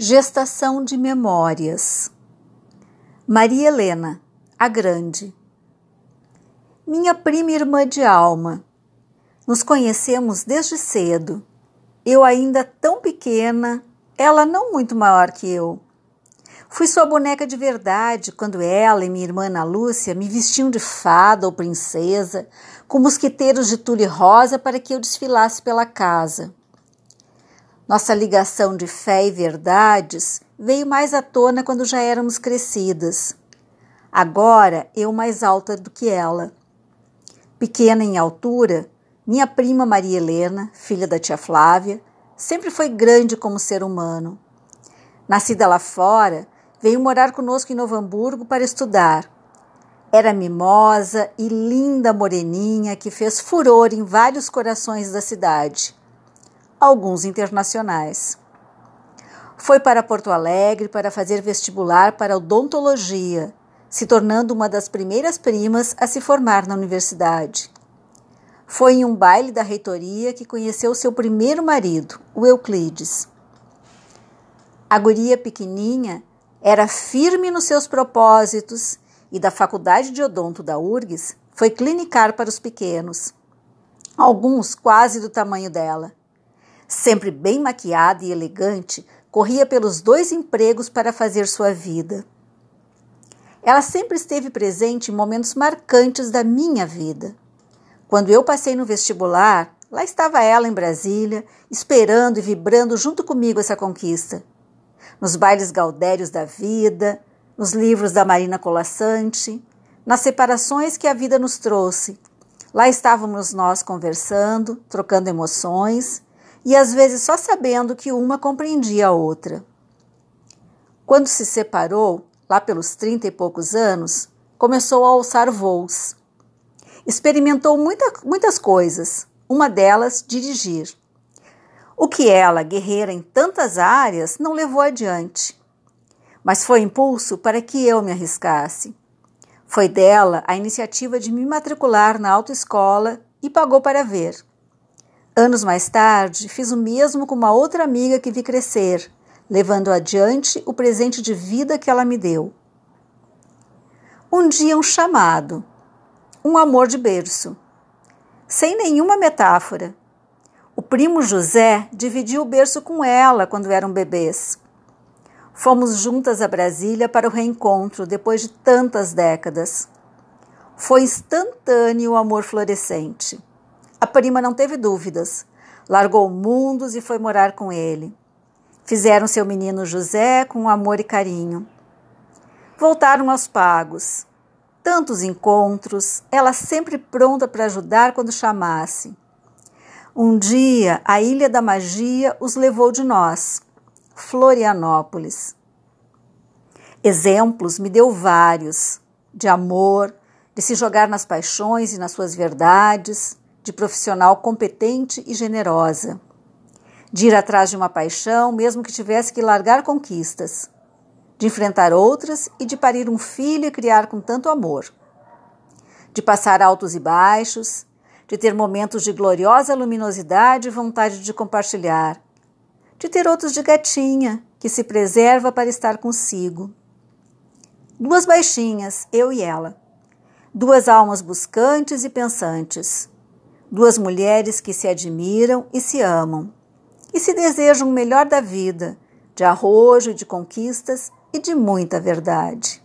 Gestação de Memórias Maria Helena, a Grande Minha prima irmã de alma. Nos conhecemos desde cedo. Eu ainda tão pequena, ela não muito maior que eu. Fui sua boneca de verdade quando ela e minha irmã Ana Lúcia me vestiam de fada ou princesa, com mosquiteiros de tule rosa para que eu desfilasse pela casa. Nossa ligação de fé e verdades veio mais à tona quando já éramos crescidas. Agora eu mais alta do que ela. Pequena em altura, minha prima Maria Helena, filha da tia Flávia, sempre foi grande como ser humano. Nascida lá fora, veio morar conosco em Novo Hamburgo para estudar. Era mimosa e linda moreninha que fez furor em vários corações da cidade alguns internacionais. Foi para Porto Alegre para fazer vestibular para odontologia, se tornando uma das primeiras primas a se formar na universidade. Foi em um baile da reitoria que conheceu seu primeiro marido, o Euclides. A guria pequeninha era firme nos seus propósitos e da Faculdade de Odonto da URGS foi clinicar para os pequenos, alguns quase do tamanho dela. Sempre bem maquiada e elegante, corria pelos dois empregos para fazer sua vida. Ela sempre esteve presente em momentos marcantes da minha vida. Quando eu passei no vestibular, lá estava ela em Brasília, esperando e vibrando junto comigo essa conquista. Nos bailes gaudérios da vida, nos livros da Marina Colassante, nas separações que a vida nos trouxe. Lá estávamos nós conversando, trocando emoções e às vezes só sabendo que uma compreendia a outra. Quando se separou, lá pelos trinta e poucos anos, começou a alçar voos. Experimentou muita, muitas coisas, uma delas dirigir. O que ela, guerreira em tantas áreas, não levou adiante. Mas foi impulso para que eu me arriscasse. Foi dela a iniciativa de me matricular na autoescola e pagou para ver. Anos mais tarde, fiz o mesmo com uma outra amiga que vi crescer, levando adiante o presente de vida que ela me deu. Um dia, um chamado, um amor de berço, sem nenhuma metáfora. O primo José dividiu o berço com ela quando eram bebês. Fomos juntas a Brasília para o reencontro depois de tantas décadas. Foi instantâneo o amor florescente. A prima não teve dúvidas. Largou mundos e foi morar com ele. Fizeram seu menino José com amor e carinho. Voltaram aos pagos. Tantos encontros, ela sempre pronta para ajudar quando chamasse. Um dia, a Ilha da Magia os levou de nós, Florianópolis. Exemplos me deu vários, de amor, de se jogar nas paixões e nas suas verdades, de profissional competente e generosa, de ir atrás de uma paixão, mesmo que tivesse que largar conquistas, de enfrentar outras e de parir um filho e criar com tanto amor, de passar altos e baixos, de ter momentos de gloriosa luminosidade e vontade de compartilhar, de ter outros de gatinha, que se preserva para estar consigo. Duas baixinhas, eu e ela. Duas almas buscantes e pensantes duas mulheres que se admiram e se amam, e se desejam o melhor da vida, de arrojo, de conquistas e de muita verdade.